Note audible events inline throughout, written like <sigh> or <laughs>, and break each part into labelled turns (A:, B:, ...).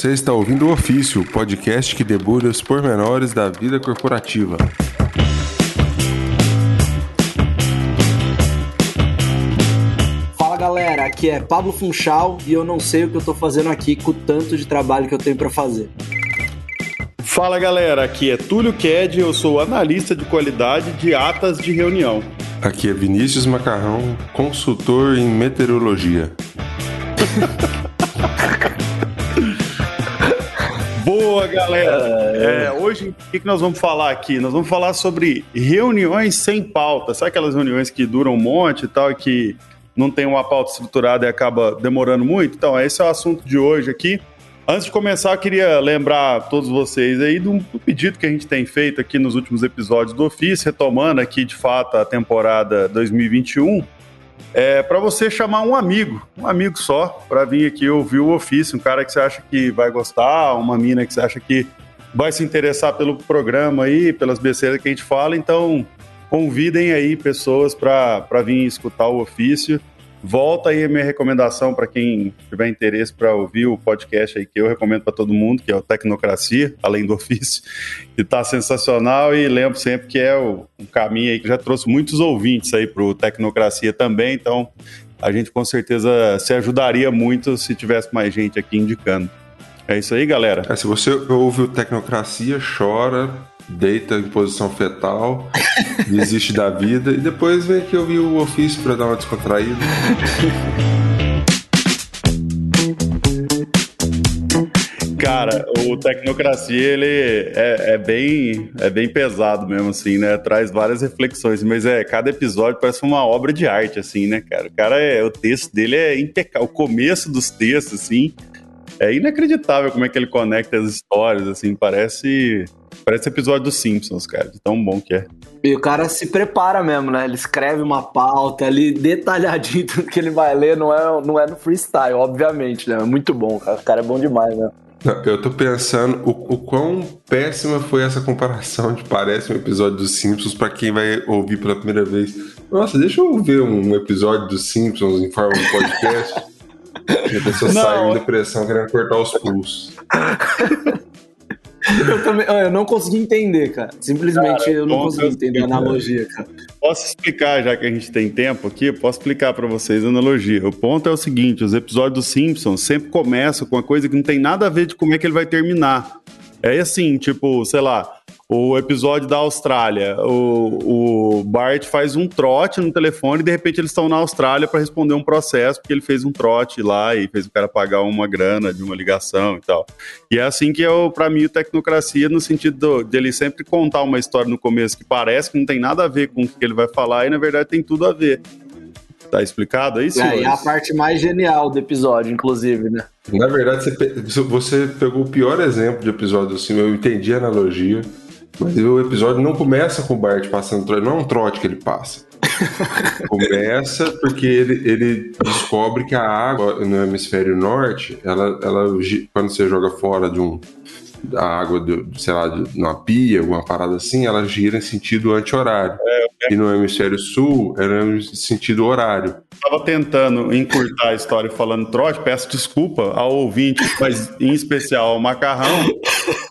A: Você está ouvindo o Ofício, podcast que debulha os pormenores da vida corporativa.
B: Fala galera, aqui é Pablo Funchal e eu não sei o que eu tô fazendo aqui com o tanto de trabalho que eu tenho para fazer.
C: Fala galera, aqui é Túlio Ked, eu sou analista de qualidade de atas de reunião.
A: Aqui é Vinícius Macarrão, consultor em meteorologia. <laughs>
C: Boa, galera! É, hoje, o que, que nós vamos falar aqui? Nós vamos falar sobre reuniões sem pauta. Sabe aquelas reuniões que duram um monte e tal, e que não tem uma pauta estruturada e acaba demorando muito? Então, esse é o assunto de hoje aqui. Antes de começar, eu queria lembrar a todos vocês aí do, do pedido que a gente tem feito aqui nos últimos episódios do Ofício, retomando aqui de fato a temporada 2021 é para você chamar um amigo, um amigo só, para vir aqui ouvir o ofício, um cara que você acha que vai gostar, uma mina que você acha que vai se interessar pelo programa aí, pelas besteiras que a gente fala. Então, convidem aí pessoas para vir escutar o ofício. Volta aí a minha recomendação para quem tiver interesse para ouvir o podcast aí que eu recomendo para todo mundo, que é o Tecnocracia, além do <laughs> ofício, que está sensacional e lembro sempre que é um caminho aí que já trouxe muitos ouvintes aí para o Tecnocracia também, então a gente com certeza se ajudaria muito se tivesse mais gente aqui indicando. É isso aí, galera.
A: É, se você ouve o Tecnocracia, chora, deita em posição fetal, desiste da vida e depois vem aqui ouvir o ofício para dar uma descontraída.
C: Cara, o Tecnocracia, ele é, é, bem, é bem pesado mesmo, assim, né? Traz várias reflexões, mas é, cada episódio parece uma obra de arte, assim, né, cara? O cara é, o texto dele é impecável, o começo dos textos, assim, é inacreditável como é que ele conecta as histórias, assim, parece Parece episódio dos Simpsons, cara, de tão bom que é.
B: E o cara se prepara mesmo, né? Ele escreve uma pauta ali detalhadinho <laughs> tudo que ele vai ler, não é, não é no freestyle, obviamente, né? É muito bom, cara. O cara é bom demais, né?
A: Eu tô pensando o, o quão péssima foi essa comparação de parece um episódio dos Simpsons para quem vai ouvir pela primeira vez. Nossa, deixa eu ver um episódio dos Simpsons em forma de podcast. <laughs> e a pessoa não. sai em depressão querendo cortar os pulsos. <laughs>
B: Eu também, eu não consegui entender, cara. Simplesmente cara, eu não consegui entender a analogia, cara.
C: Posso explicar, já que a gente tem tempo aqui, posso explicar para vocês a analogia. O ponto é o seguinte: os episódios dos Simpsons sempre começam com uma coisa que não tem nada a ver de como é que ele vai terminar. É assim, tipo, sei lá, o episódio da Austrália. O, o Bart faz um trote no telefone e de repente eles estão na Austrália para responder um processo, porque ele fez um trote lá e fez o cara pagar uma grana de uma ligação e tal. E é assim que é, para mim, o Tecnocracia, no sentido de ele sempre contar uma história no começo que parece que não tem nada a ver com o que ele vai falar e na verdade tem tudo a ver. Tá explicado aí,
B: senhores? É, e a parte mais genial do episódio, inclusive, né?
A: Na verdade, você, você pegou o pior exemplo de episódio assim, eu entendi a analogia. Mas o episódio não começa com o Bart passando trote, não é um trote que ele passa. <laughs> começa porque ele, ele descobre que a água no hemisfério norte, ela, ela quando você joga fora de um a água, de, sei lá, de uma pia, alguma parada assim, ela gira em sentido anti-horário. É, é. E no hemisfério sul, era em sentido horário.
C: Estava tentando encurtar a história falando trote, peço desculpa ao ouvinte, mas em especial ao macarrão,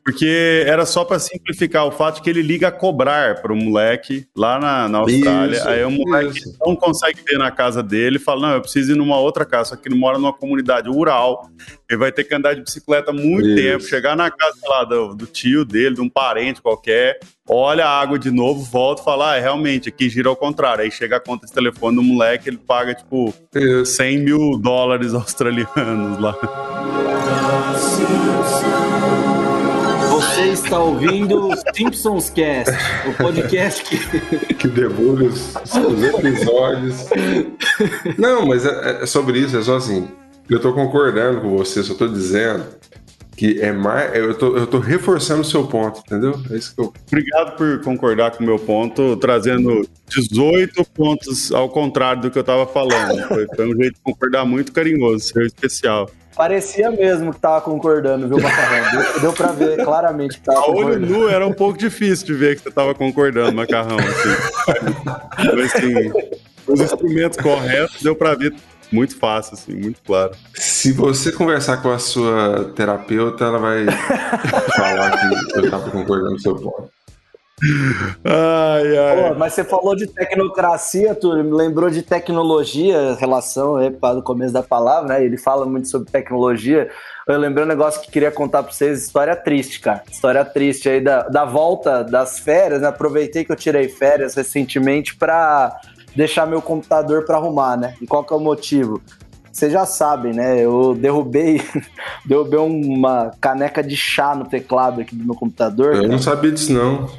C: porque era só para simplificar o fato que ele liga a cobrar para o moleque lá na, na Austrália. Isso, aí o moleque isso. não consegue ver na casa dele fala: Não, eu preciso ir numa outra casa, só que ele mora numa comunidade rural. Ele vai ter que andar de bicicleta muito isso. tempo, chegar na casa lá, do, do, tio dele, de um parente qualquer, olha a água de novo, volta e fala: ah, é, realmente, aqui gira ao contrário. Aí chega a conta de telefone do moleque, ele paga tipo 100 mil dólares <laughs> australianos lá.
B: Você está ouvindo Simpsons Cast, o podcast que. <laughs>
A: que debulha os, os episódios. Não, mas é, é sobre isso, é só assim. Eu tô concordando com você, só tô dizendo que é mais. Eu tô, eu tô reforçando o seu ponto, entendeu? É isso que eu.
C: Obrigado por concordar com o meu ponto, trazendo 18 pontos ao contrário do que eu tava falando. Foi, foi um jeito de concordar muito carinhoso, seu especial.
B: Parecia mesmo que tava concordando, viu, Macarrão? Deu, deu pra ver claramente que tava
C: A olho nu era um pouco difícil de ver que você tava concordando, Macarrão. Assim. Mas, assim, os instrumentos corretos, deu pra ver muito fácil, assim, muito claro.
A: Se você conversar com a sua terapeuta, ela vai falar que eu estava concordando com o seu ponto.
B: Ai, ai. Pô, mas você falou de tecnocracia, me lembrou de tecnologia, relação aí para o começo da palavra, né? Ele fala muito sobre tecnologia. Eu lembrei um negócio que queria contar para vocês, história triste, cara. História triste aí da, da volta das férias, né? Aproveitei que eu tirei férias recentemente para deixar meu computador para arrumar, né? E qual que é o motivo? Vocês já sabem, né? Eu derrubei, <laughs> derrubei uma caneca de chá no teclado aqui do meu computador.
A: Eu não sabia disso, não.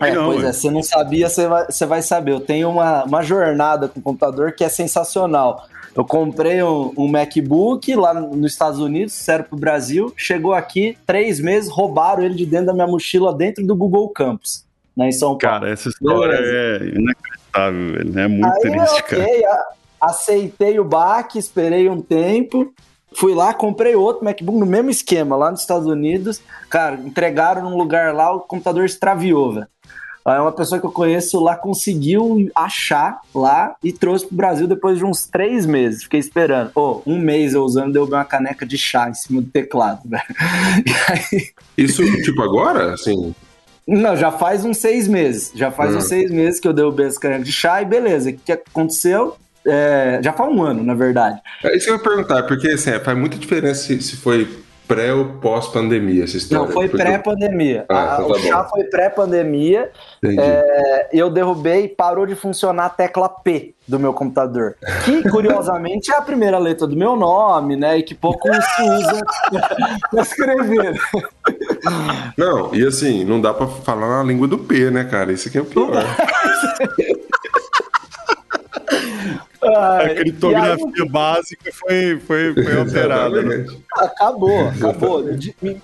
B: É, não, pois é, você não sabia, você vai, você vai saber. Eu tenho uma, uma jornada com o computador que é sensacional. Eu comprei um, um MacBook lá nos Estados Unidos, sério pro Brasil. Chegou aqui, três meses, roubaram ele de dentro da minha mochila, dentro do Google Campus, né, em São Paulo.
C: Cara, essa história Beleza. é inacreditável, velho. É muito Aí, triste,
B: okay, cara. Aceitei o baque, esperei um tempo. Fui lá, comprei outro MacBook no mesmo esquema, lá nos Estados Unidos. Cara, entregaram num lugar lá, o computador extraviou, velho. Aí uma pessoa que eu conheço lá conseguiu achar lá e trouxe pro Brasil depois de uns três meses. Fiquei esperando. Pô, um mês eu usando, deu uma caneca de chá em cima do teclado, velho. <laughs>
A: Aí... Isso, tipo, agora? Assim.
B: Não, já faz uns seis meses. Já faz uns seis meses que eu derrubei essa caneca de chá e beleza. O que aconteceu? É, já faz um ano, na verdade.
A: É isso que eu ia perguntar, porque assim, faz muita diferença se, se foi pré ou pós-pandemia essa história?
B: Não, foi pré-pandemia. Ah, então tá o chá foi pré-pandemia. É, eu derrubei e parou de funcionar a tecla P do meu computador. Que, <laughs> curiosamente, é a primeira letra do meu nome, né? E que pouco se <laughs> usa para escrever.
A: Não, e assim, não dá para falar na língua do P, né, cara? Isso aqui é o pior. <laughs>
C: a criptografia aí, básica foi, foi, foi <laughs> alterada. Né?
B: Acabou, <laughs> acabou.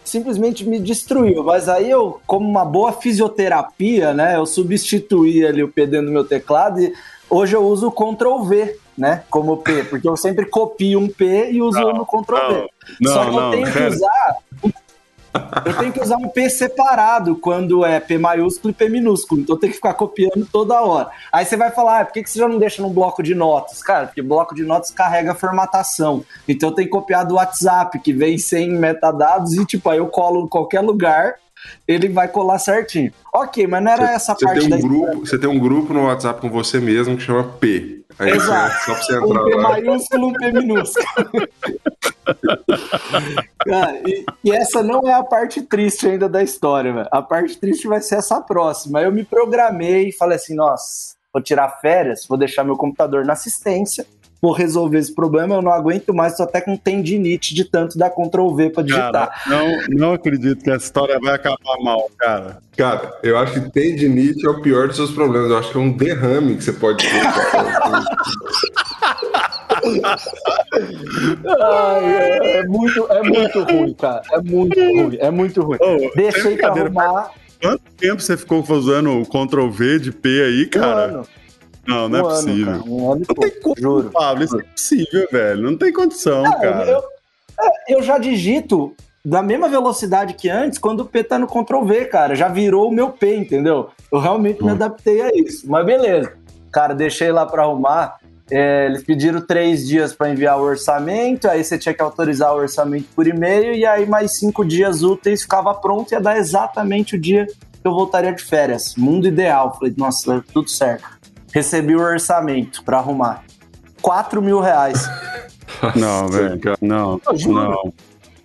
B: simplesmente me destruiu. Mas aí eu, como uma boa fisioterapia, né? Eu substituí ali o P dentro do meu teclado e hoje eu uso o Ctrl V, né? Como P, porque eu sempre copio um P e uso não, no Ctrl V. Não, Só que não, eu tenho que usar eu tenho que usar um P separado quando é P maiúsculo e P minúsculo. Então eu tenho que ficar copiando toda hora. Aí você vai falar, ah, por que você já não deixa no bloco de notas? Cara, porque bloco de notas carrega formatação. Então eu tenho que copiar do WhatsApp, que vem sem metadados, e tipo, aí eu colo em qualquer lugar ele vai colar certinho. Ok, mas não era cê, essa parte
A: tem um grupo, Você tem um grupo no WhatsApp com você mesmo que chama P.
B: Aí Exato. Só pra você entrar um P lá. maiúsculo um P minúsculo. <laughs> Cara, e, e, essa não é a parte triste ainda da história, velho. A parte triste vai ser essa próxima. Eu me programei e falei assim: nossa, vou tirar férias, vou deixar meu computador na assistência vou resolver esse problema, eu não aguento mais, tô até com tendinite de tanto dar Ctrl V pra digitar.
C: Cara, não, não acredito que essa história vai acabar mal, cara.
A: Cara, eu acho que tendinite é o pior dos seus problemas. Eu acho que é um derrame que você pode ter. <laughs>
B: Ai, é, é, muito, é muito ruim, cara. É muito ruim, é muito ruim. Oh, Deixei pra arrumar.
C: Quanto tempo você ficou usando o Ctrl V de P aí, cara? Um ano. Não, não é um é ano, possível. Cara, um ano não tem como, juro. Pablo, isso é possível, velho. Não tem condição, não, cara.
B: Eu, é, eu já digito da mesma velocidade que antes quando o P tá no Ctrl V, cara. Já virou o meu P, entendeu? Eu realmente me adaptei a isso. Mas beleza. Cara, deixei lá para arrumar. É, eles pediram três dias para enviar o orçamento, aí você tinha que autorizar o orçamento por e-mail, e aí mais cinco dias úteis ficava pronto, ia dar exatamente o dia que eu voltaria de férias. Mundo ideal. Falei, nossa, tudo certo recebi o orçamento para arrumar. 4 mil reais. <laughs>
C: Não, velho. Não, não.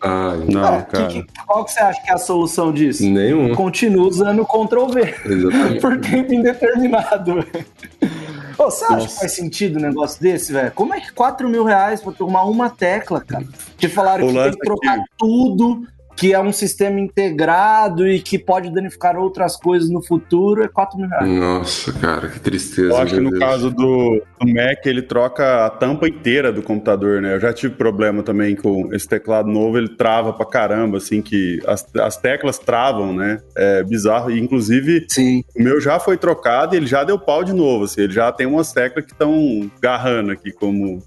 A: Ai, não,
B: é, cara. Que, que, qual que você acha que é a solução disso?
A: Nenhum.
B: Continua usando o Ctrl V. Exatamente. <laughs> Por tempo indeterminado. <laughs> Ô, você acha Nossa. que faz sentido um negócio desse, velho? Como é que 4 mil reais pra tomar uma tecla, cara? Te falaram o que tem que trocar aqui. tudo que é um sistema integrado e que pode danificar outras coisas no futuro, é 4 mil reais.
A: Nossa, cara, que tristeza. Eu
C: acho que no Deus. caso do, do, Mac, ele troca a tampa inteira do computador, né? Eu já tive problema também com esse teclado novo, ele trava pra caramba, assim, que as, as teclas travam, né? É bizarro. E, inclusive,
B: Sim.
C: o meu já foi trocado e ele já deu pau de novo, assim, ele já tem umas teclas que estão garrando aqui, como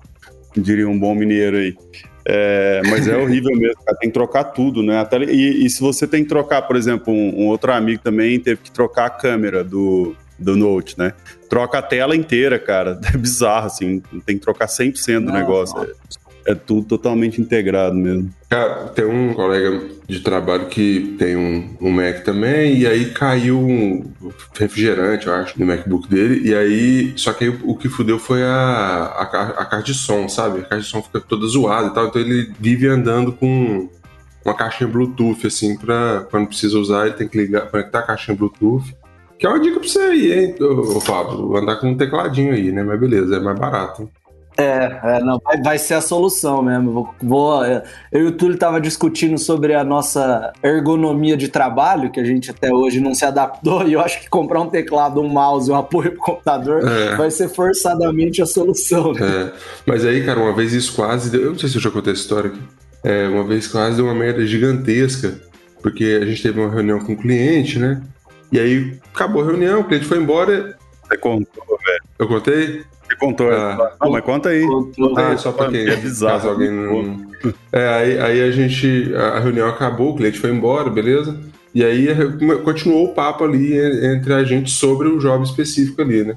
C: diria um bom mineiro aí. É, mas é horrível mesmo, cara. Tem que trocar tudo, né? Até, e, e, se você tem que trocar, por exemplo, um, um, outro amigo também teve que trocar a câmera do, do Note, né? Troca a tela inteira, cara. <laughs> É bizarro, assim. Tem que trocar 100% do negócio. É, é, tudo totalmente integrado mesmo.
A: Cara, tem um colega de trabalho que tem um, um Mac também, e aí caiu um refrigerante, eu acho, no MacBook dele, e aí. Só que aí o, o que fudeu foi a, a, a caixa de som, sabe? A caixa de som fica toda zoada e tal, então ele vive andando com uma caixinha Bluetooth, assim, pra quando precisa usar, ele tem que ligar, conectar a caixinha Bluetooth. Que é uma dica pra você aí, hein, ô, Fábio, andar com um tecladinho aí, né? Mas beleza, é mais barato.
B: É, é não, vai, vai, ser a solução mesmo. Vou, vou, é, eu e o Túlio tava discutindo sobre a nossa ergonomia de trabalho, que a gente até hoje não se adaptou, <laughs> e eu acho que comprar um teclado, um mouse, um apoio pro computador é. vai ser forçadamente a solução. Né?
A: É. Mas aí, cara, uma vez isso quase deu. Eu não sei se eu já contei essa história aqui. É, uma vez quase deu uma merda gigantesca, porque a gente teve uma reunião com o cliente, né? E aí acabou a reunião, o cliente foi embora.
C: Você contou, velho.
A: Eu contei?
C: Você contou, ah, não, mas conta aí.
A: Conta aí, só pra quem. É bizarro. alguém não... É, aí, aí a gente. A reunião acabou, o cliente foi embora, beleza? E aí continuou o papo ali entre a gente sobre o job específico ali, né?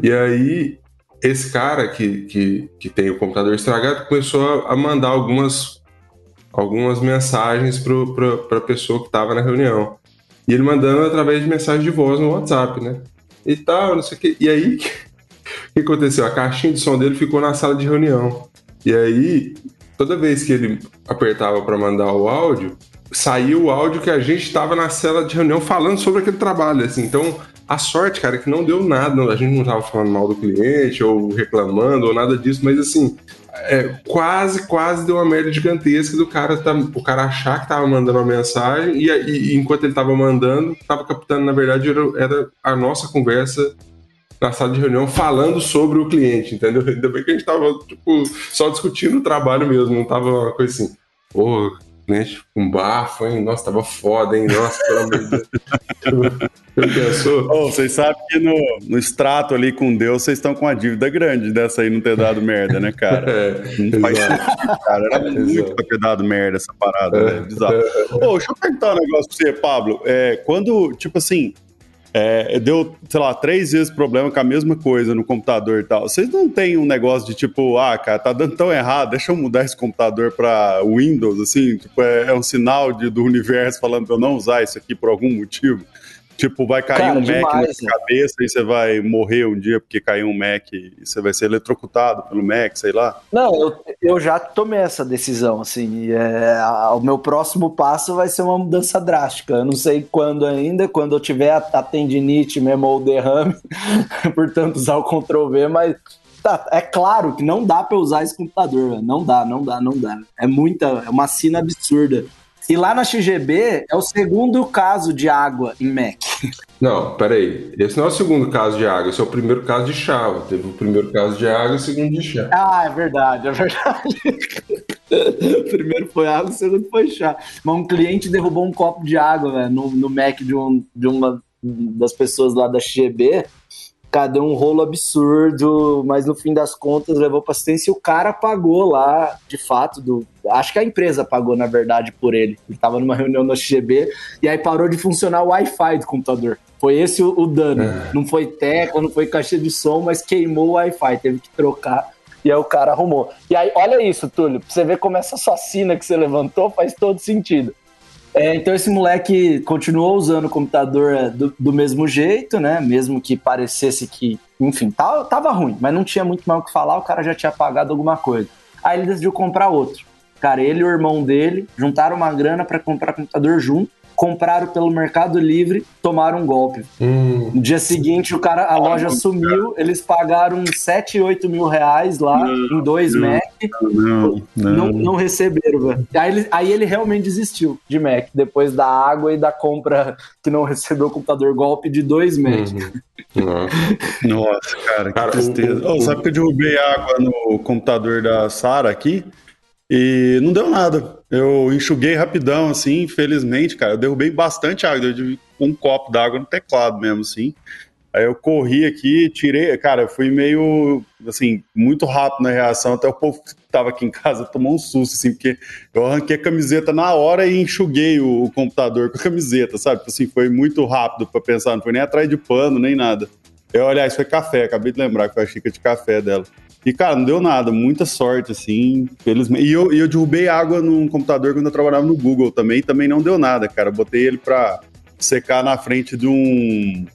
A: E aí esse cara que, que, que tem o computador estragado começou a mandar algumas, algumas mensagens para a pessoa que estava na reunião. E ele mandando através de mensagem de voz no WhatsApp, né? E tal, não sei o que. E aí, o que aconteceu? A caixinha de som dele ficou na sala de reunião. E aí, toda vez que ele apertava para mandar o áudio, saiu o áudio que a gente estava na sala de reunião falando sobre aquele trabalho, assim. Então, a sorte, cara, é que não deu nada. A gente não tava falando mal do cliente ou reclamando ou nada disso, mas assim, é, quase, quase deu uma merda gigantesca do cara, tá, o cara achar que tava mandando uma mensagem e, e enquanto ele tava mandando, tava captando, na verdade, era, era, a nossa conversa na sala de reunião falando sobre o cliente, entendeu? Ainda bem que a gente tava, tipo, só discutindo o trabalho mesmo, não tava uma coisa assim, pô, cliente com bafo, hein? Nossa, tava foda, hein? Nossa, pelo amor de Deus. <laughs>
C: pensou? Oh, vocês sabem que no, no extrato ali com Deus, vocês estão com uma dívida grande dessa aí não ter dado merda, né, cara? <laughs> É, não faz sentido, cara. Era muito pra ter dado merda essa parada, é, né? Bizarro. <laughs> oh, deixa eu perguntar um negócio pra você, Pablo. É, quando, tipo assim, é, deu, sei lá, três vezes problema com a mesma coisa no computador e tal. Vocês não tem um negócio de tipo, ah, cara, tá dando tão errado, deixa eu mudar esse computador para Windows, assim? Tipo, é, é um sinal de, do universo falando pra eu não usar isso aqui por algum motivo? Tipo, vai cair Cara, um Mac demais, na sua né? cabeça e você vai morrer um dia porque caiu um Mac e você vai ser eletrocutado pelo Mac, sei lá.
B: Não, eu, eu já tomei essa decisão, assim. É, o meu próximo passo vai ser uma mudança drástica. Eu não sei quando ainda, quando eu tiver a, a tendinite mesmo ou derrame, <laughs> portanto, usar o Ctrl V, mas Tá, é claro que não dá para usar esse computador, não dá, não dá, não dá. É muita, é uma sina absurda. E lá na XGB é o segundo caso de água em Mac.
A: Não, peraí. Esse não é o segundo caso de água, esse é o primeiro caso de chá. Teve o primeiro caso de água e o segundo de chá.
B: Ah, é verdade, é verdade. o <laughs> primeiro foi água, o segundo foi chá. Mas um cliente derrubou um copo de água né, no, no Mac de, um, de uma das pessoas lá da XGB Deu um rolo absurdo, mas no fim das contas levou para assistência e o cara pagou lá, de fato, do, acho que a empresa pagou, na verdade, por ele. Ele estava numa reunião no XGB e aí parou de funcionar o Wi-Fi do computador. Foi esse o, o dano. É. Não foi tecla, não foi caixa de som, mas queimou o Wi-Fi, teve que trocar. E aí o cara arrumou. E aí, olha isso, Túlio, pra você ver como essa sacina que você levantou faz todo sentido. É, então esse moleque continuou usando o computador é, do, do, mesmo jeito, né? Mesmo que parecesse que, enfim, tava, tava ruim, mas não tinha muito mais o que falar, o cara já tinha pagado alguma coisa. Aí ele decidiu comprar outro. Cara, ele e o irmão dele juntaram uma grana para comprar computador junto compraram pelo Mercado Livre, tomaram um golpe. Hum. No dia seguinte, o cara, a loja sumiu, eles pagaram 7, 8 mil reais lá não, em dois não, Mac. Não, não, não receberam, velho. Aí ele, aí ele realmente desistiu de Mac, depois da água e da compra que não recebeu o computador golpe de dois Mac.
C: Uhum. Nossa, cara, que cara, tristeza. O, o, oh, sabe que eu derrubei água no computador da Sara aqui? E não deu nada. Eu enxuguei rapidão, assim, infelizmente, cara. Eu derrubei bastante água, eu um copo d'água no teclado mesmo, assim. Aí eu corri aqui, tirei, cara, fui meio, assim, muito rápido na reação, até o povo que tava aqui em casa tomou um susto, assim, porque eu arranquei a camiseta na hora e enxuguei o, o computador com a camiseta, sabe? Tipo assim, foi muito rápido para pensar, não foi nem atrás de pano, nem nada. Eu, aliás, foi café, acabei de lembrar que foi a xícara de café dela. E, cara, não deu nada, muita sorte, assim, felizmente. E eu, eu derrubei água num computador quando eu trabalhava no Google também, também não deu nada, cara. botei ele pra secar na frente de um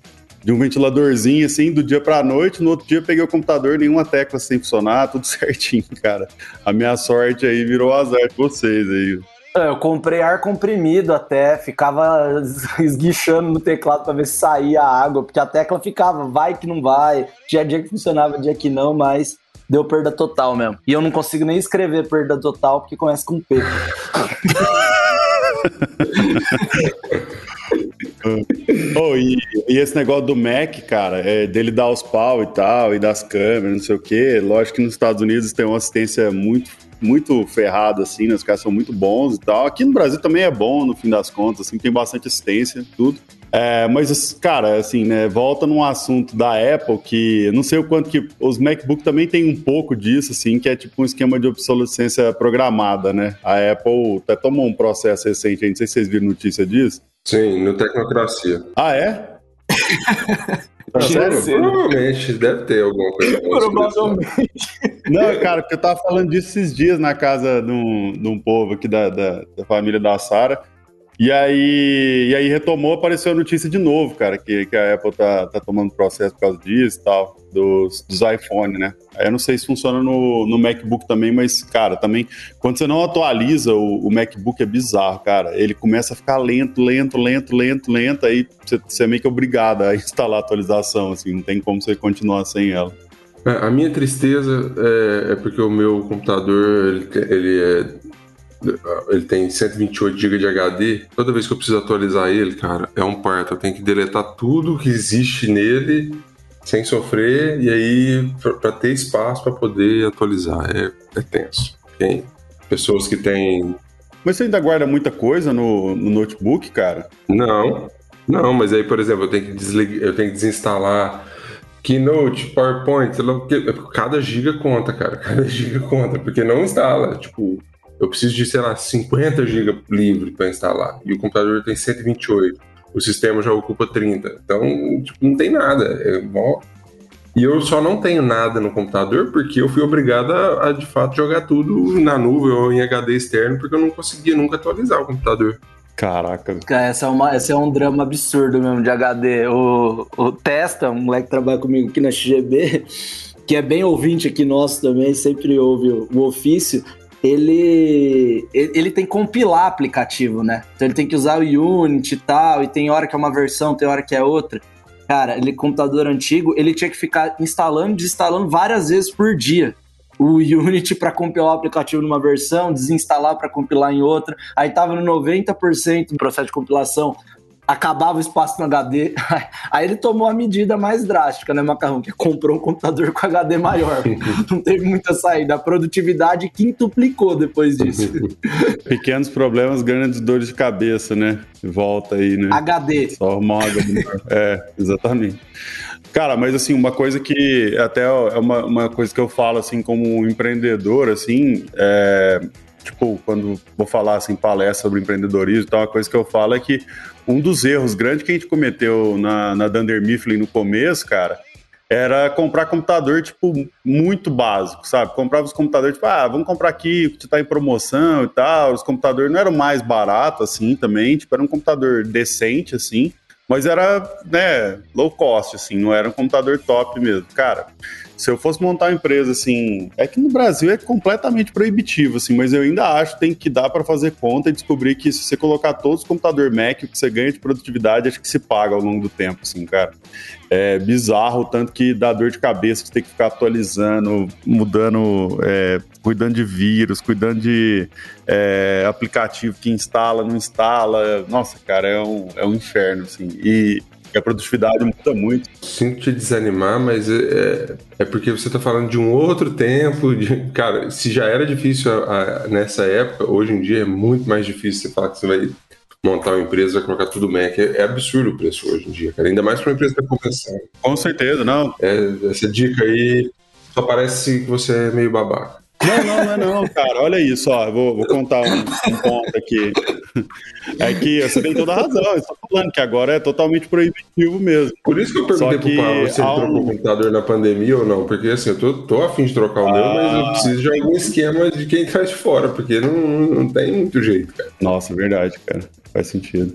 C: de um ventiladorzinho assim, do dia pra noite. No outro dia peguei o computador, nenhuma tecla sem funcionar, tudo <laughs> certinho, cara. A minha sorte aí virou azar de vocês aí.
B: É, eu comprei ar comprimido até, ficava <laughs> esguichando no teclado para ver se saía a água, porque a tecla ficava, vai que não vai. Tinha dia que funcionava, dia que não, mas deu perda total mesmo. E eu não consigo nem escrever perda total porque começa com P. <laughs>
C: oh, e, e, esse negócio do Mac, cara, é, dele dar os pau e tal, e das câmeras, não sei o quê. Lógico que nos Estados Unidos tem uma assistência muito, muito ferrada, assim, né? Os caras são muito bons e tal. Aqui no Brasil também é bom, no fim das contas, assim, tem bastante assistência, tudo. É, mas, cara, assim, né, volta num assunto da Apple que não sei o quanto que os MacBook também tem um pouco disso, assim, que é tipo um esquema de obsolescência programada, né? A Apple até tomou um processo recente, não sei se vocês viram notícia disso,
A: Sim, no Tecnocracia.
C: Ah, é?
A: Ah, <laughs> sério? Provavelmente, deve ter alguma coisa. <laughs>
C: Provavelmente. Não, cara, porque eu tava falando disso esses dias na casa de um, de um povo aqui da, da, da família da Sara. E aí, e aí retomou, apareceu a notícia de novo, cara, que, que a Apple tá, tá tomando processo por causa disso e tal, dos, dos né? Aí eu não sei se funciona no, no MacBook também, mas, cara, também, quando você não atualiza o, o MacBook é bizarro, cara. Ele começa a ficar lento, lento, lento, lento, lento, aí você, você é meio que obrigado a <laughs> instalar a atualização, assim, não tem como você continuar sem ela.
A: É, a minha tristeza é, é, porque o meu computador ele, ele é ele tem 128 GB de HD. Toda vez que eu preciso atualizar ele, cara, é um parto. Eu tenho que deletar tudo que existe nele sem sofrer e aí para ter espaço para poder atualizar. É, é tenso. Tem pessoas que têm.
C: Mas você ainda guarda muita coisa no, no notebook, cara?
A: Não. Não, mas aí, por exemplo, eu tenho que desligar, eu tenho que desinstalar Keynote, PowerPoint, cada giga conta, cara. <laughs> Cada giga conta, porque não instala. Tipo, eu preciso de, sei lá, 50 GB livre para instalar. E o computador tem 128. O sistema já ocupa 30. Então, tipo, não tem nada. É bom. E eu só não tenho nada no computador porque eu fui obrigado a, a, de fato, jogar tudo na nuvem ou em HD externo, porque eu não conseguia nunca atualizar o computador.
C: Caraca.
B: Essa é, uma, esse é um drama absurdo mesmo de HD. O, o Testa, um moleque que trabalha comigo aqui na XGB, que é bem ouvinte aqui nosso também, sempre ouve o, o ofício ele, ele tem que compilar aplicativo, né? Então ele tem que usar o Unity e tal, e tem hora que é uma versão, tem hora que é outra. Cara, ele computador antigo, ele tinha que ficar instalando, desinstalando várias vezes por dia. O Unity para compilar o aplicativo numa versão, desinstalar para compilar em outra. Aí tava no 90% do processo de compilação acabava o espaço no HD. <laughs> Aí ele tomou a medida mais drástica, né, Macarrão? Que comprou um computador com HD maior. <laughs> Não teve muita saída. A produtividade quintuplicou depois disso. <laughs>
C: Pequenos problemas, grandes dores de cabeça, né? Volta aí, né?
B: HD.
C: Só arrumar HD. é, exatamente. Cara, mas assim, uma coisa que até é uma, uma coisa que eu falo assim como empreendedor, assim, é, tipo, quando vou falar assim, palestra sobre empreendedorismo e tal, uma coisa que eu falo é que um dos erros grandes que a gente cometeu na, na Dunder Mifflin no começo, cara, era comprar computador, tipo, muito básico, sabe? Comprava os computadores, tipo, ah, vamos comprar aqui, que tá em promoção e tal. Os computadores não eram mais baratos, assim, também, tipo, era um computador decente, assim, mas era, né, low cost, assim, não era um computador top mesmo. Cara, se eu fosse montar uma empresa assim, é que no Brasil é completamente proibitivo, assim, mas eu ainda acho que tem que dar para fazer conta e descobrir que se você colocar todos os computadores Mac, o que você ganha de produtividade, acho que se paga ao longo do tempo, assim, cara. É bizarro, tanto que dá dor de cabeça, você tem que ficar atualizando, mudando, é, cuidando de vírus, cuidando de é, aplicativo que instala, não instala. Nossa, cara, é um, é um inferno, assim. E a produtividade muda muito.
A: Sinto te desanimar, mas é, é porque você está falando de um outro tempo. De, cara, se já era difícil a, a, nessa época, hoje em dia é muito mais difícil você falar que você vai montar uma empresa, colocar tudo Mac. É, é absurdo o preço hoje em dia, cara. Ainda mais para uma empresa que está começando.
C: Com certeza, não.
A: É, essa dica aí só parece que você é meio babaca.
C: Não, não, não, é não, cara. Olha isso, ó. Vou, vou contar um, um, ponto aqui. É que você tem toda a razão. Eu estou falando que agora é totalmente proibitivo mesmo.
A: Por isso que eu perguntei pro Paulo se ele trocou o computador na pandemia ou não. Porque assim, eu tô, tô afim de trocar o ah... meu, mas eu preciso de algum esquema de quem tá de fora, porque não, não tem muito jeito, cara.
C: Nossa, verdade, cara. Faz sentido.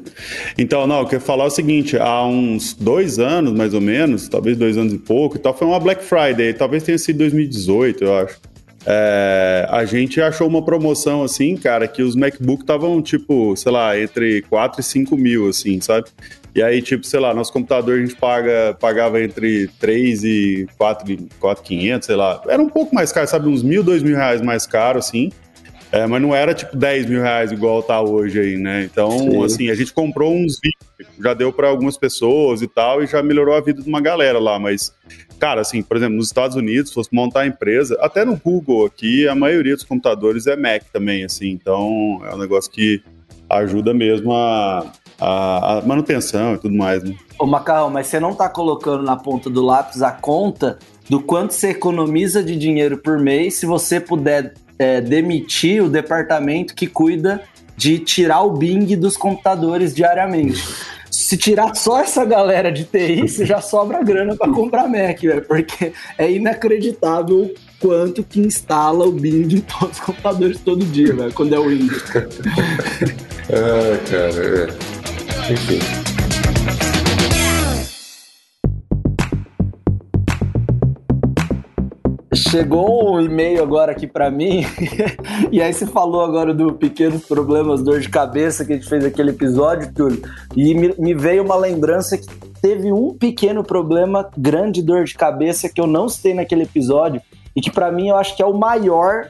C: Então, não, eu quero falar o seguinte: há uns dois anos, mais ou menos, talvez dois anos e pouco, e tal, foi uma Black Friday, talvez tenha sido 2018, eu acho. É, a gente achou uma promoção assim, cara, que os MacBook estavam, tipo, sei lá, entre 4 e 5 mil, assim, sabe? E aí, tipo, sei lá, nosso computador a gente paga, pagava entre 3 e 4, 4 500, sei lá. Era um pouco mais caro, sabe? Uns mil, dois mil reais mais caro, assim. É, mas não era tipo 10 mil reais igual tá hoje aí, né? Então, Sim. assim, a gente comprou uns 20, já deu para algumas pessoas e tal, e já melhorou a vida de uma galera lá, mas cara, assim, por exemplo, nos Estados Unidos, se fosse montar a empresa, até no Google aqui, a maioria dos computadores é Mac também, assim, então é um negócio que ajuda mesmo a, a, a manutenção e tudo mais, né?
B: Ô, Macarrão, mas você não tá colocando na ponta do lápis a conta do quanto você economiza de dinheiro por mês se você puder é, demitir o departamento que cuida de tirar o Bing dos computadores diariamente se tirar só essa galera de TI, você já sobra grana para comprar Mac, velho, porque é inacreditável quanto que instala o Bing em todos os computadores todo dia, velho, quando é o Windows. <laughs>
A: ah, cara, é. Enfim.
B: Chegou um e-mail agora aqui para mim, <laughs> e aí você falou agora do pequenos problemas, dor de cabeça que a gente fez aquele episódio, Túlio, e me, me veio uma lembrança que teve um pequeno problema, grande dor de cabeça que eu não citei naquele episódio, e que para mim eu acho que é o maior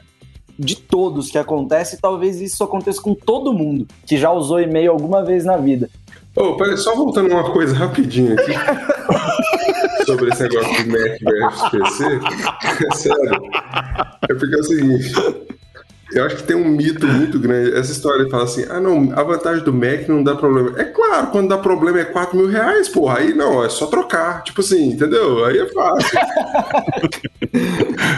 B: de todos que acontece, e talvez isso aconteça com todo mundo que já usou e-mail alguma vez na vida.
A: Oh, peraí, só voltando uma coisa rapidinho aqui. <laughs> sobre esse negócio de Mac versus PC. É <laughs> sério. É porque é o seguinte. Eu acho que tem um mito muito grande. Essa história de falar assim: ah, não, a vantagem do Mac não dá problema. É claro, quando dá problema é 4 mil reais, porra. Aí não, é só trocar. Tipo assim, entendeu? Aí é fácil.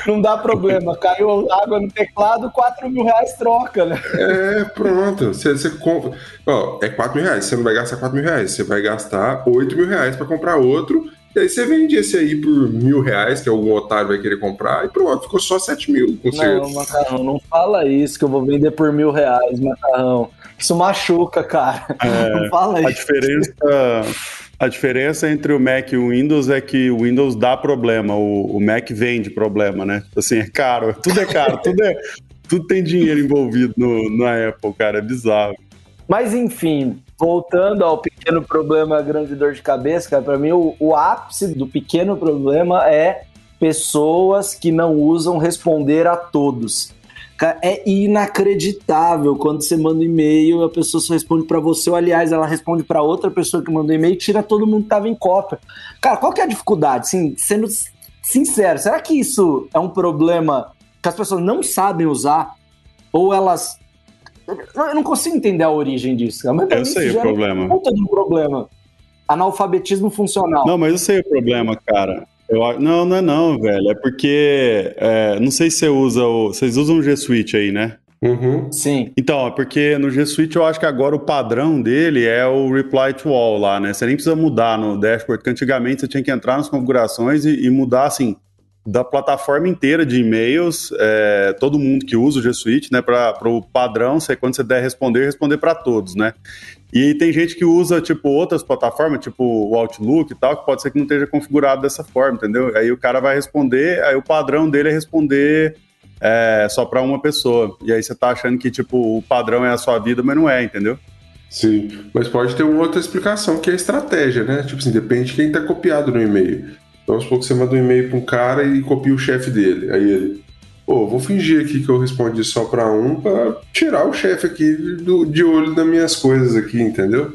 B: não dá problema. Caiu água no teclado, 4 mil reais troca, né?
A: É, pronto. Você, você compra. Ó, é 4 mil reais. Você não vai gastar 4 mil reais. Você vai gastar 8 mil reais pra comprar outro e aí você vende esse aí por mil reais, que algum otário vai querer comprar, e pronto, ficou só sete mil. Com
B: não, Macarrão, não fala isso que eu vou vender por mil reais, Macarrão. Isso machuca, cara. É, <laughs> não fala
C: a isso. Diferença, a diferença entre o Mac e o Windows é que o Windows dá problema, o, o Mac vende problema, né? Assim, é caro, tudo é caro, tudo, é, tudo tem dinheiro envolvido no, na Apple, cara, é bizarro.
B: Mas enfim, voltando ao pequeno problema, grande dor de cabeça, cara, para mim o, o ápice do pequeno problema é pessoas que não usam responder a todos. É inacreditável quando você manda um e-mail, a pessoa só responde para você, ou aliás, ela responde para outra pessoa que mandou e-mail e tira todo mundo que tava em cópia. Cara, qual que é a dificuldade? Sim, sendo sincero, será que isso é um problema que as pessoas não sabem usar? Ou elas eu não consigo entender a origem disso,
C: Mas eu sei o problema.
B: Conta um problema. Analfabetismo funcional.
C: Não, mas eu sei o problema, cara. Eu, não, não é não, velho. É porque. É, não sei se você usa o. Vocês usam o G Suite aí, né?
B: Uhum. Sim.
C: Então, é porque no G Suite eu acho que agora o padrão dele é o Reply to All lá, né? Você nem precisa mudar no dashboard, porque antigamente você tinha que entrar nas configurações e, e mudar assim da plataforma inteira de e-mails, é, todo mundo que usa o G Suite, né, para o padrão, você, quando você der responder, responder para todos, né? E tem gente que usa, tipo, outras plataformas, tipo o Outlook e tal, que pode ser que não esteja configurado dessa forma, entendeu? Aí o cara vai responder, aí o padrão dele é responder é, só para uma pessoa. E aí você tá achando que, tipo, o padrão é a sua vida, mas não é, entendeu?
A: Sim, mas pode ter uma outra explicação, que é a estratégia, né? Tipo assim, depende de quem tá copiado no e-mail. Vamos supor que você manda um e-mail para um cara e copia o chefe dele. Aí ele, pô, vou fingir aqui que eu respondi só para um para tirar o chefe aqui do, de olho das minhas coisas aqui, entendeu?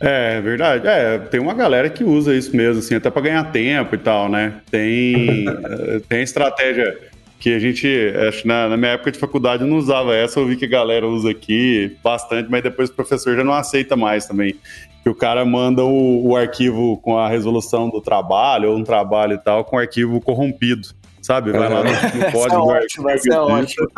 C: É, é, verdade. É, tem uma galera que usa isso mesmo, assim, até para ganhar tempo e tal, né? Tem, <laughs> eh, tem estratégia. que a gente, acho na, na, minha época de faculdade eu não usava essa, eu vi que a galera usa aqui bastante, mas depois o professor já não aceita mais também. Que o cara manda o, o arquivo com a resolução do trabalho, ou um trabalho e tal, com o arquivo corrompido sabe? Vai lá no, no código.
B: é ótimo, ser ótimo.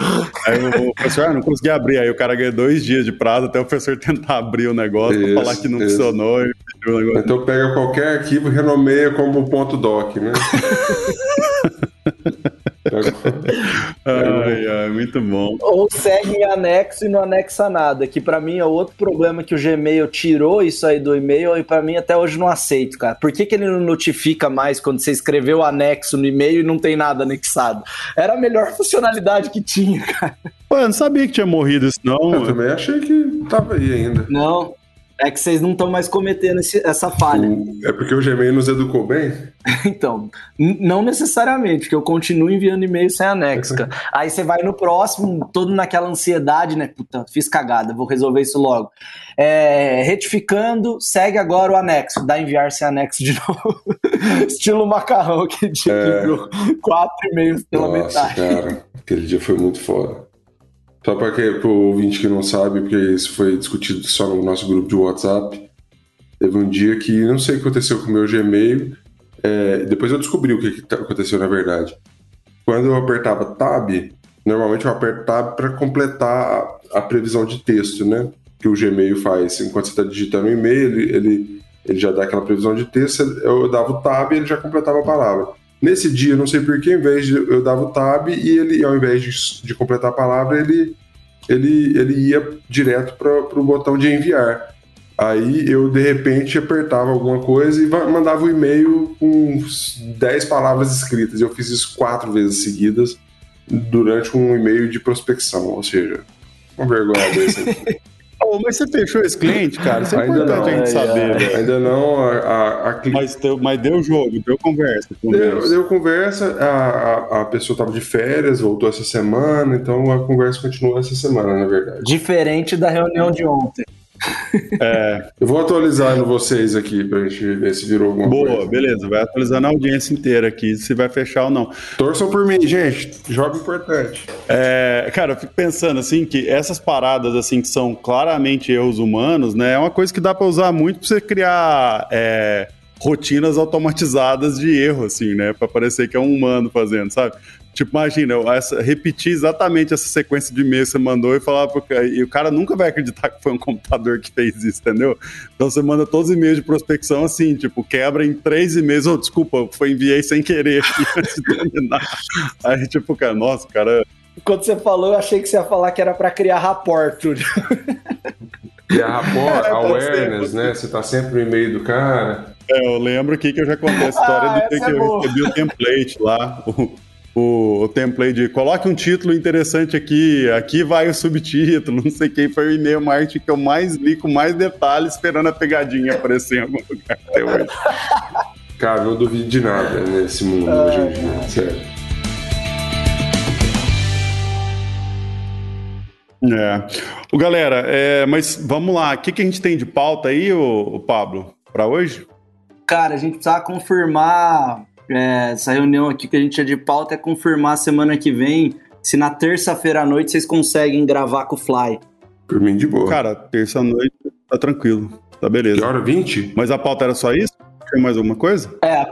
C: Aí o professor, ah, não consegui abrir. Aí o cara ganha dois dias de prazo até o professor <laughs> tentar abrir o negócio, isso, falar que não isso. funcionou. E
A: o negócio. Então pega qualquer arquivo e renomeia como ponto .doc, né? <laughs> <laughs>
C: ai, ai, muito bom.
B: Ou segue em anexo e não anexa nada, que para mim é outro problema que o Gmail tirou isso aí do e-mail e para mim até hoje não aceito, cara. Por que, que ele não notifica mais quando você escreveu anexo no e-mail e não tem nada anexado? Era a melhor <laughs> funcionalidade que tinha, cara.
C: Pô, eu não sabia que tinha morrido isso, não.
A: Eu também achei que tava aí ainda.
B: Não, é que vocês não estão mais cometendo esse, essa falha.
A: É porque o Gmail nos educou bem? <laughs>
B: então, não necessariamente, porque eu continuo enviando e-mail sem anexo. <laughs> Aí você vai no próximo, todo naquela ansiedade, né? Puta, fiz cagada, vou resolver isso logo. É, retificando, segue agora o anexo, dá enviar sem anexo de <laughs> novo. Estilo macarrão, que dia é... quatro e-mails pela
A: Nossa,
B: metade.
A: Cara, aquele dia foi muito foda. Só para o ouvinte que não sabe, porque isso foi discutido só no nosso grupo de WhatsApp. Teve um dia que não sei o que aconteceu com o meu Gmail. É, depois eu descobri o que, que aconteceu na verdade. Quando eu apertava Tab, normalmente eu aperto Tab para completar a, a, previsão de texto, né? Que o Gmail faz. Enquanto você está digitando o e-mail, ele, ele, ele já dá aquela previsão de texto. Eu dava o Tab e ele já completava a palavra. Nesse dia, não sei porquê, ao invés de eu dava o tab e ele, ao invés de, de completar a palavra, ele, ele, ele ia direto para o botão de enviar. Aí eu, de repente, apertava alguma coisa e mandava o um e-mail com 10 palavras escritas. Eu fiz isso quatro vezes seguidas durante um e-mail de prospecção, ou seja, uma vergonha desse. <laughs>
C: Oh, mas você fechou esse cliente, cara? Isso é ainda importante não, a gente saber.
A: Ainda não. A, a, a...
C: Mas, deu, mas deu jogo, deu conversa.
A: Deu, deu, conversa, a, a, pessoa estava de férias, voltou essa semana, então a conversa continua essa semana, na verdade.
B: Diferente da reunião de ontem.
A: É. Eu vou atualizar no vocês aqui pra gente ver se virou alguma
C: Boa,
A: coisa.
C: Boa, beleza. Vai atualizando a audiência inteira aqui, se vai fechar ou não.
A: Torçam por mim, gente. Jogo importante.
C: É, cara, eu fico pensando assim que essas paradas assim que são claramente erros humanos, né? É uma coisa que dá para usar muito pra você criar. É, rotinas automatizadas de erro, assim, né? Pra parecer que é um humano fazendo, sabe? Tipo, imagina, essa, repetir exatamente essa sequência de e-mails que você mandou e falar pro cara, e o cara nunca vai acreditar que foi um computador que fez isso, entendeu? Então você manda todos os e-mails de prospecção assim, tipo, quebra em três e-mails, oh, desculpa, foi enviei sem querer aqui <laughs> antes de terminar. Aí, tipo, cara, nossa, cara.
B: Quando você falou, eu achei que você ia falar que era para criar rapport.
A: Criar rapport, <laughs> é, awareness, ser, né? Você tá sempre no e-mail do cara.
C: É, eu lembro aqui que eu já contei a história ah, de que é eu recebi o template lá, o o, o template de coloque um título interessante aqui, aqui vai o subtítulo, <laughs> não sei quem foi o e-mail marketing que eu mais li com mais detalhes, esperando a pegadinha aparecer em algum lugar <laughs> até hoje.
A: Cara, não duvido de nada nesse mundo hoje em dia, sério.
C: É. O galera, é, mas vamos lá, o que, que a gente tem de pauta aí, o, o Pablo, para hoje?
B: Cara, a gente precisa confirmar é, essa reunião aqui que a gente tinha de pauta é confirmar semana que vem se na terça-feira à noite vocês conseguem gravar com o Fly.
A: Por mim, de boa.
C: Cara, terça-noite tá tranquilo. Tá beleza.
A: Que hora? 20?
C: Mas a pauta era só isso? Tem mais alguma coisa?
B: É.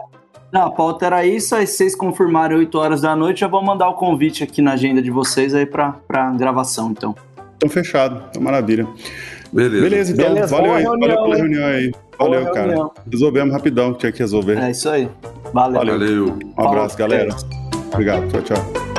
B: Não, a pauta era isso, aí vocês confirmarem 8 horas da noite, já vou mandar o convite aqui na agenda de vocês aí pra, pra gravação, então.
C: Então fechado, tá maravilha.
A: Beleza.
C: Beleza, então. Beleza, valeu, aí, valeu pela reunião aí. Valeu, Boa cara. Reunião. Resolvemos rapidão, tinha que resolver.
B: É isso aí. Valeu.
C: Valeu. valeu. Um abraço, galera. Obrigado. Tchau, tchau.